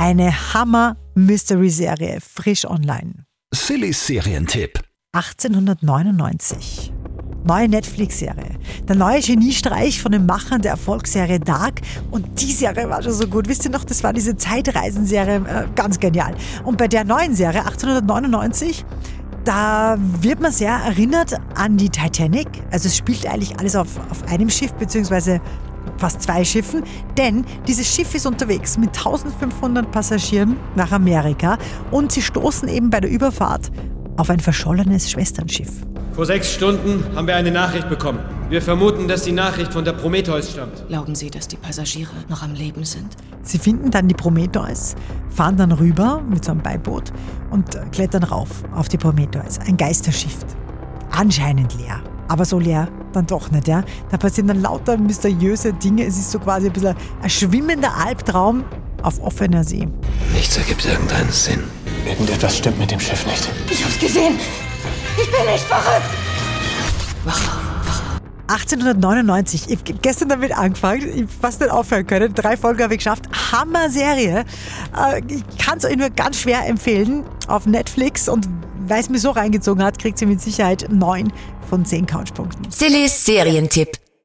Eine Hammer-Mystery-Serie, frisch online. Sillys Serientipp. 1899. Neue Netflix-Serie. Der neue Geniestreich von den Machern der Erfolgsserie Dark. Und die Serie war schon so gut. Wisst ihr noch, das war diese Zeitreisenserie. Äh, ganz genial. Und bei der neuen Serie, 1899, da wird man sehr erinnert an die Titanic. Also es spielt eigentlich alles auf, auf einem Schiff, beziehungsweise fast zwei Schiffen, denn dieses Schiff ist unterwegs mit 1500 Passagieren nach Amerika und sie stoßen eben bei der Überfahrt auf ein verschollenes Schwesternschiff. Vor sechs Stunden haben wir eine Nachricht bekommen. Wir vermuten, dass die Nachricht von der Prometheus stammt. Glauben Sie, dass die Passagiere noch am Leben sind? Sie finden dann die Prometheus, fahren dann rüber mit so einem Beiboot und klettern rauf auf die Prometheus. Ein Geisterschiff. Anscheinend leer. Aber so leer dann doch nicht, ja. Da passieren dann lauter mysteriöse Dinge. Es ist so quasi ein bisschen ein schwimmender Albtraum auf offener See. Nichts ergibt irgendeinen Sinn. Irgendetwas stimmt mit dem Schiff nicht. Ich hab's gesehen. Ich bin nicht verrückt. 1899. Ich habe gestern damit angefangen. Ich hab fast nicht aufhören können. Drei Folgen habe ich geschafft. Hammer-Serie. Äh, Ich kann es euch nur ganz schwer empfehlen. Auf Netflix. Und weil es mir so reingezogen hat, kriegt sie mit Sicherheit neun von zehn Couchpunkten. Sillys Serientipp.